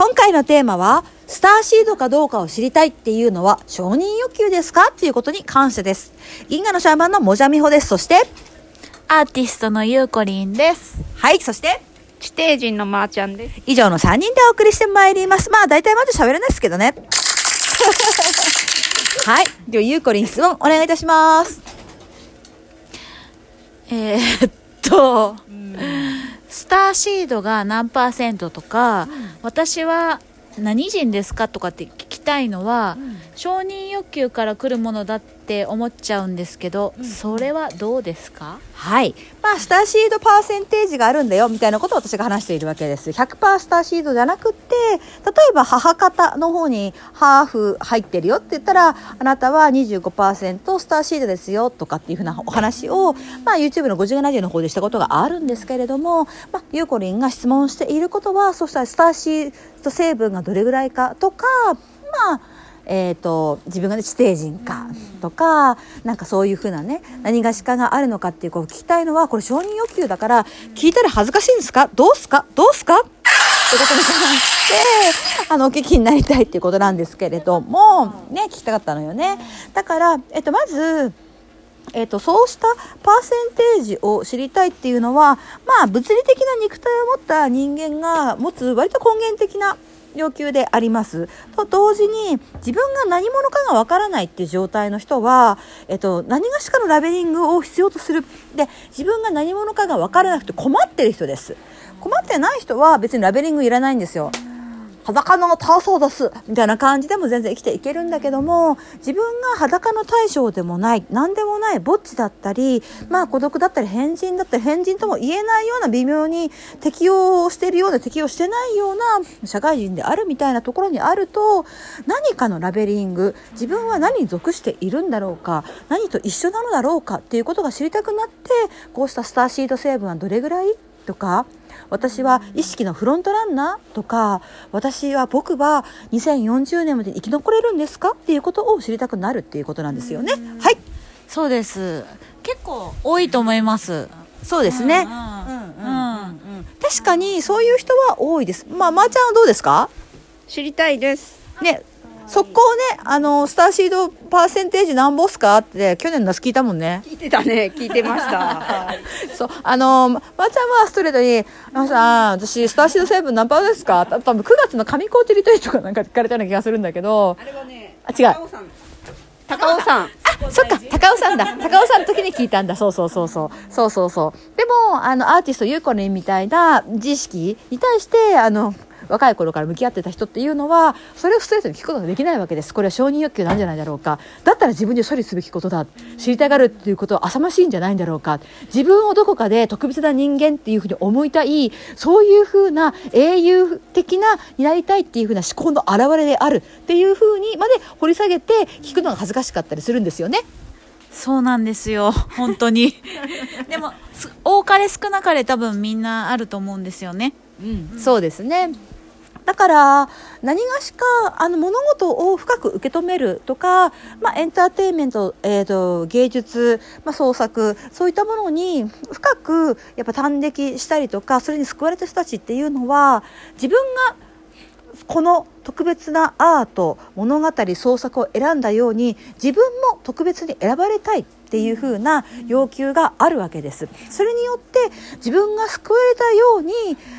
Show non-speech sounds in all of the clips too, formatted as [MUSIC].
今回のテーマは、スターシードかどうかを知りたいっていうのは承認欲求ですか？っていうことに関してです。銀河のシャーマンのもじゃみほです。そして、アーティストのゆうこりんです。はい、そして、地底人のまーちゃんです。以上の3人でお送りしてまいります。まあ、大体まず喋れないですけどね。[LAUGHS] はい。では、ゆうこりん質問お願いいたします。えーっと、スターシードが何パーセントとか、私は何人ですかとかってたいのは、承認欲求から来るものだって思っちゃうんですけど、それはどうですか？はい。まあ、スターシードパーセンテージがあるんだよ、みたいなことを私が話しているわけです。100%スターシードじゃなくって、例えば母方の方にハーフ入ってるよって言ったら、あなたは25%スターシードですよ、とかっていうふうなお話を、まあ、YouTube の50ラジオの方でしたことがあるんですけれども、まあ、ゆうこりんが質問していることは、そうしたらスターシード成分がどれぐらいかとか、まあ、えー、と自分が、ね、地底人かとか、なんかそういうふうなね何がしかがあるのかっていうこう聞きたいのはこれ承認欲求だから聞いたら恥ずかしいんですか？どうすか？どうすか？ってことに関してあのお聞きになりたいっていうことなんですけれどもね聞きたかったのよね。だから、えっと、まずえー、とそうしたパーセンテージを知りたいっていうのは、まあ、物理的な肉体を持った人間が持つ割と根源的な要求であります。と同時に自分が何者かがわからないっていう状態の人は、えっと、何がしかのラベリングを必要とする。で、自分が何者かがわからなくて困ってる人です。困ってない人は別にラベリングいらないんですよ。裸のタソを出すみたいな感じでも全然生きていけるんだけども自分が裸の大将でもない何でもないぼっちだったりまあ孤独だったり変人だったり変人とも言えないような微妙に適応しているような適応してないような社会人であるみたいなところにあると何かのラベリング自分は何に属しているんだろうか何と一緒なのだろうかっていうことが知りたくなってこうしたスターシード成分はどれぐらいとか私は意識のフロントランナーとか私は僕は2040年まで生き残れるんですかっていうことを知りたくなるっていうことなんですよね。はいそうです。結構多いと思います。そうですね。うん確かにそういう人は多いです。まあ、まー、ちゃんはどうですか？知りたいです。ね、速攻ね、あの、スターシードパーセンテージなんぼっすかって去年の夏聞いたもんね。聞いてたね。聞いてました。はい。そう、あの、ままーちゃんはストレートに、あのさ、私、スターシード成分何パーですか？た多分9月の上高地リトリートかなんか聞かれたような気がするんだけど、あれはね、あ違う高尾さん。高尾さん。そっか、高尾さんだ。高尾さんの時に聞いたんだ。そうそうそうそう。そうそうそう。でも、あの、アーティストゆうこりんみたいな自意識に対して、あの、若い頃から向き合ってた人っていうのは、それをストレートに聞くことができないわけです。これは承認欲求なんじゃないだろうか。だったら自分で処理すべきことだ。知りたがるっていうことは浅ましいんじゃないんだろうか。自分をどこかで特別な人間っていうふうに思いたい、そういうふうな英雄的なになりたいっていうふうな思考の表れであるっていうふうにまで掘り下げて聞くのが恥ずかしかったりするんですよね。そうなんですよ。本当に。[LAUGHS] でも、す多かれ少なかれ多分みんなあると思うんですよね。そうですね。だから何がしかあの物事を深く受け止めるとか、まあ、エンターテインメント、えー、と芸術、まあ、創作そういったものに深くやっぱ端的したりとかそれに救われた人たちっていうのは自分がこの特別なアート物語創作を選んだように自分も特別に選ばれたいっていうふうな要求があるわけですそれによって自分が救われたように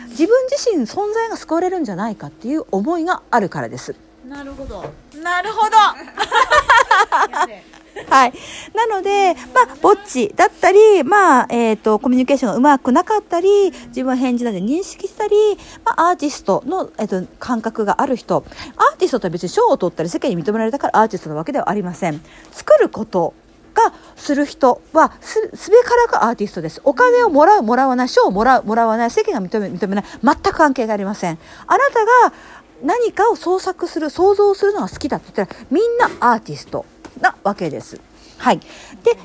自分自身存在が救われるんじゃないかっていう思いがあるからですなるほど。なるほど。[LAUGHS] [LAUGHS] はい。なので、まあ、ぼっちだったり、まあ、えっ、と、コミュニケーションがうまくなかったり、自分は返事なんで認識したり、まあ、アーティストの、えっ、と、感覚がある人。アーティストとは別に賞を取ったり世間に認められたからアーティストなわけではありません。作ることがする人はすすべからくアーティストですお金をもらうもらわない賞をもらうもらわない世間が認め認めない全く関係がありませんあなたが何かを創作する想像するのが好きだって言ったらみんなアーティストなわけです。はい、で、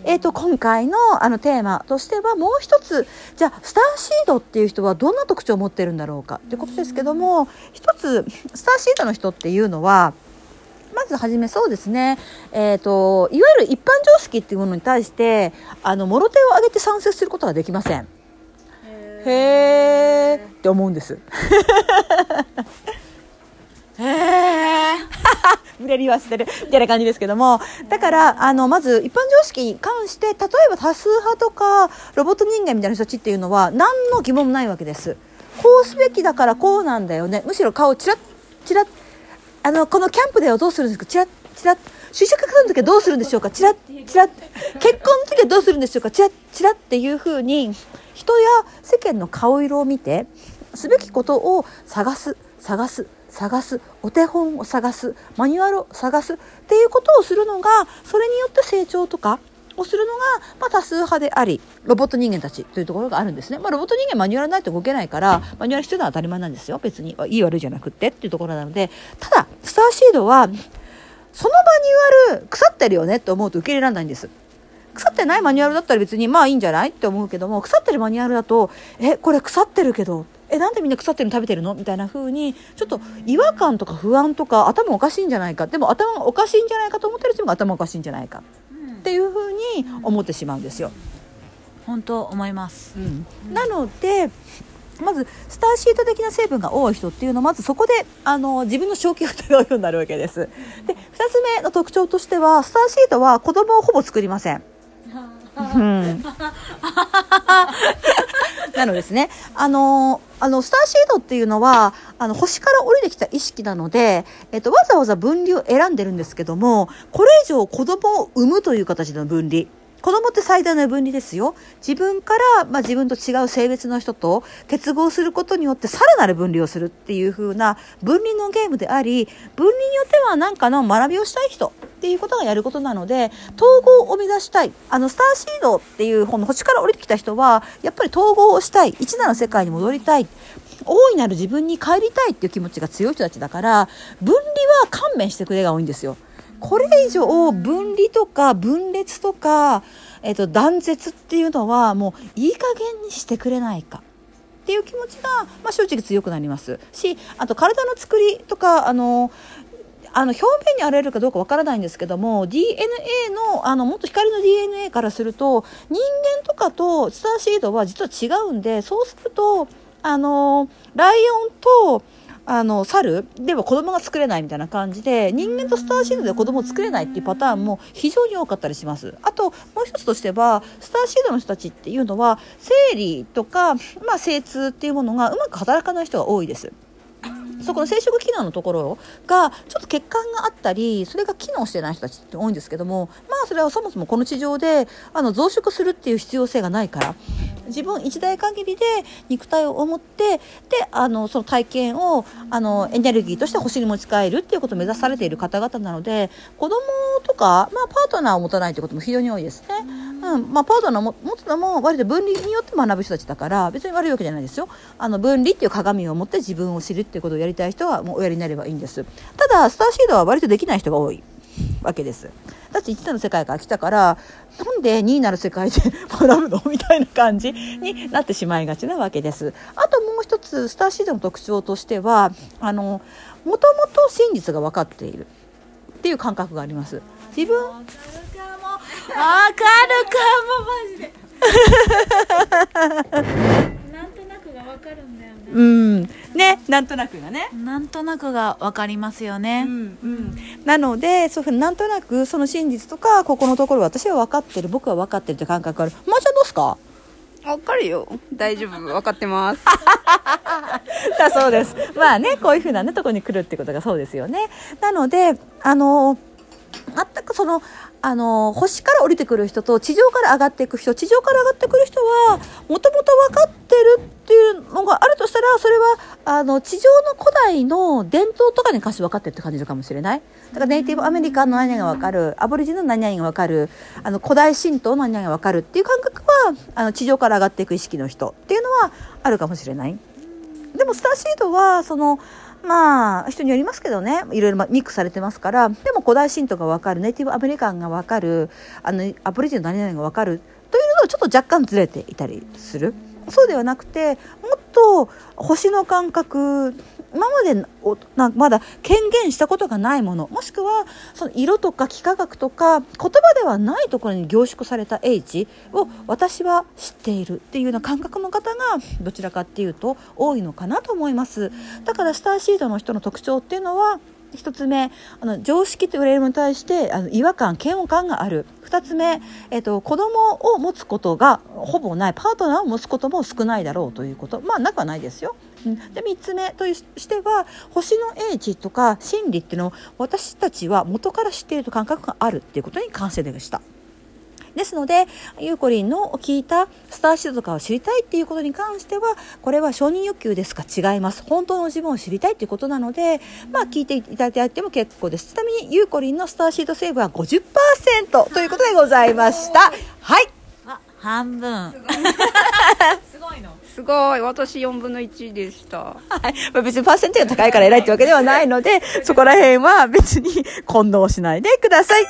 えー、と今回のあのテーマとしてはもう一つじゃあスターシードっていう人はどんな特徴を持ってるんだろうかということですけども一つスターシードの人っていうのはまずはじめそうですね、えーと、いわゆる一般常識っていうものに対してあのもろ手を挙げて賛成することができません。へーって思うんです。[LAUGHS] れりはしてるみたいな感じですけどもだからあのまず一般常識に関して例えば多数派とかロボット人間みたいな人たちっていうのは何の疑問もないわけです。こうすべきだからこうなんだよね。むしろ顔チラッチラッあのこのキャンプではどうするんですか？チラッチラッ就職活動の時はどうするんでしょうか？チラッチラッ。結婚の時はどうするんでしょうか？チラッチラッっていうふうに人や世間の顔色を見てすべきことを探す探す。探すお手本を探すマニュアルを探すっていうことをするのがそれによって成長とかをするのが、まあ、多数派でありロボット人間たちというところがあるんですね、まあ、ロボット人間マニュアルないと動けないからマニュアル必要なのは当たり前なんですよ。別にいい悪いじゃなくってっていうところなので。ただスターシードはそのマニュアル腐ってるよねって思うと受け入れられないんです。腐ってないマニュアルだったら別にまあいいんじゃないって思うけども腐ってるマニュアルだとえこれ腐ってるけどえなんでみんな腐ってるの？食べてるのみたいな風にちょっと違和感とか不安とか頭おかしいんじゃないか。でも頭がおかしいんじゃないかと思ってる人も頭おかしいんじゃないか。っていう風に思ってしまうんですよ。本当思います。うん、なのでまずスターシート的な成分が多い人っていうのはまずそこであの自分の正気を疑うようになるわけです。で2つ目の特徴としてはスターシートは子供をほぼ作りません。[LAUGHS] うん、[LAUGHS] [LAUGHS] なのですね。あのあのスターシードっていうのはあの星から降りてきた意識なので、えっと、わざわざ分離を選んでるんですけどもこれ以上子供を産むという形の分離。子供って最大の分離ですよ。自分から、まあ、自分と違う性別の人と結合することによってさらなる分離をするっていう風な分離のゲームであり分離によっては何かの学びをしたい人っていうことがやることなので統合を目指したい。あのスターシードっていうこの星から降りてきた人はやっぱり統合をしたい。一なる世界に戻りたい。大いなる自分に帰りたいっていう気持ちが強い人たちだから分離は勘弁してくれが多いんですよ。これ以上分離とか分裂とか、えっと、断絶っていうのはもういい加減にしてくれないか。っていう気持ちが、まあ、正直強くなります。しあと体の作りとかあのあの表面に現れるかどうかわからないんですけども DNA のあのもっと光の DNA からすると人間とかとスターシードは実は違うんでそうするとあのライオンとあの猿？では子供が作れないみたいな感じで人間とスターシードで子供を作れないっていうパターンも非常に多かったりします。あともう一つとしてはスターシードの人たちっていうのは生理とか、まあ、精通っていうものがうまく働かない人が多いです。そこの生殖機能のところがちょっと欠陥があったりそれが機能してない人たちって多いんですけどもまあそれはそもそもこの地上であの増殖するっていう必要性がないから自分一代限りで肉体を持ってであのその体験をあのエネルギーとして星に持ち帰るっていうことを目指されている方々なので子供とか、まあ、パートナーを持たないということも非常に多いですね。うんまあ、パートナーを持つのも割と分離によって学ぶ人たちだから別に悪いわけじゃないですよ。あの分離っていう鏡を持って自分を知るっていうことをやりたい人はもうおやりになればいいんです。ただスターシードは割とできない人が多いわけです。だって1なる世界から来たからなんで2になる世界で [LAUGHS] 学ぶのみたいな感じになってしまいがちなわけです。あともう一つスターシードの特徴としてはあのもともと真実が分かっているっていう感覚があります。自分わかるかもマジで。なんとなくがわかるんだよね。うん。ねなんとなくがね。なんとなくがわかりますよね、うんうん、なのでそういうふうになんとなくその真実とかここのところ私は分かってる僕は分かってるって感覚がある。まー、ちゃんどうっすか？わかるよ。大丈夫。わかってます。だ [LAUGHS] そうです。まあねこういうふうなねとこに来るってことがそうですよね。なのであの全くそのあの星から降りてくる人と地上から上がっていく人地上から上がってくる人はもともと分かってるっていうのがあるとしたらそれはあの地上の古代の伝統とかに関し分かってるって感じるかもしれないだからネイティブアメリカの何々が分かるアボリジンの何々が分かるあの古代神道の何々が分かるっていう感覚はあの地上から上がっていく意識の人っていうのはあるかもしれない。でもスターシードはそのまあ人によりますけどね。いろいろミックスされてますから。でも古代神道がわかるネイティブアメリカンがわかるあのアプリジンの何々がわかる。というのはちょっと若干ずれていたりする。そうではなくてもっと星の感覚今までおなまだ権限したことがないもの。もしくはその色とか幾何学とか言葉ではないところに凝縮された英知を私は知っているっていうような感覚の方がどちらかっていうと多いのかなと思います。だからスターシードの人の特徴っていうのは1つ目あの常識と言われるものに対してあの違和感嫌悪感がある。2つ目、えっと、子供を持つことがほぼない。パートナーを持つことも少ないだろうということ。まあなくはないですよ。うん。で3つ目としては星の英知とか心理っていうのを私たちは元から知っていると感覚があるっていうことに関してでした。ですのでゆうこりんの聞いたスターシードとかを知りたいっていうことに関してはこれは承認欲求ですか違います。本当の自分を知りたいっていうことなのでまあ聞いていただいても結構です。ちなみにゆうこりんのスターシード成分は50%ということでございました。はい。半分。すごい。[LAUGHS] 私4分の1でした。はい。まあ、別にパーセンテージが高いから偉いってわけではないので [LAUGHS] そこら辺は別に混同しないでください。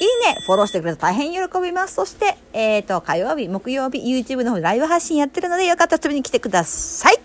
いいね、フォローしてくれると大変喜びます。そして、えっ、と、火曜日、木曜日、YouTube の方でライブ配信やってるので、よかったら遊びに来てください。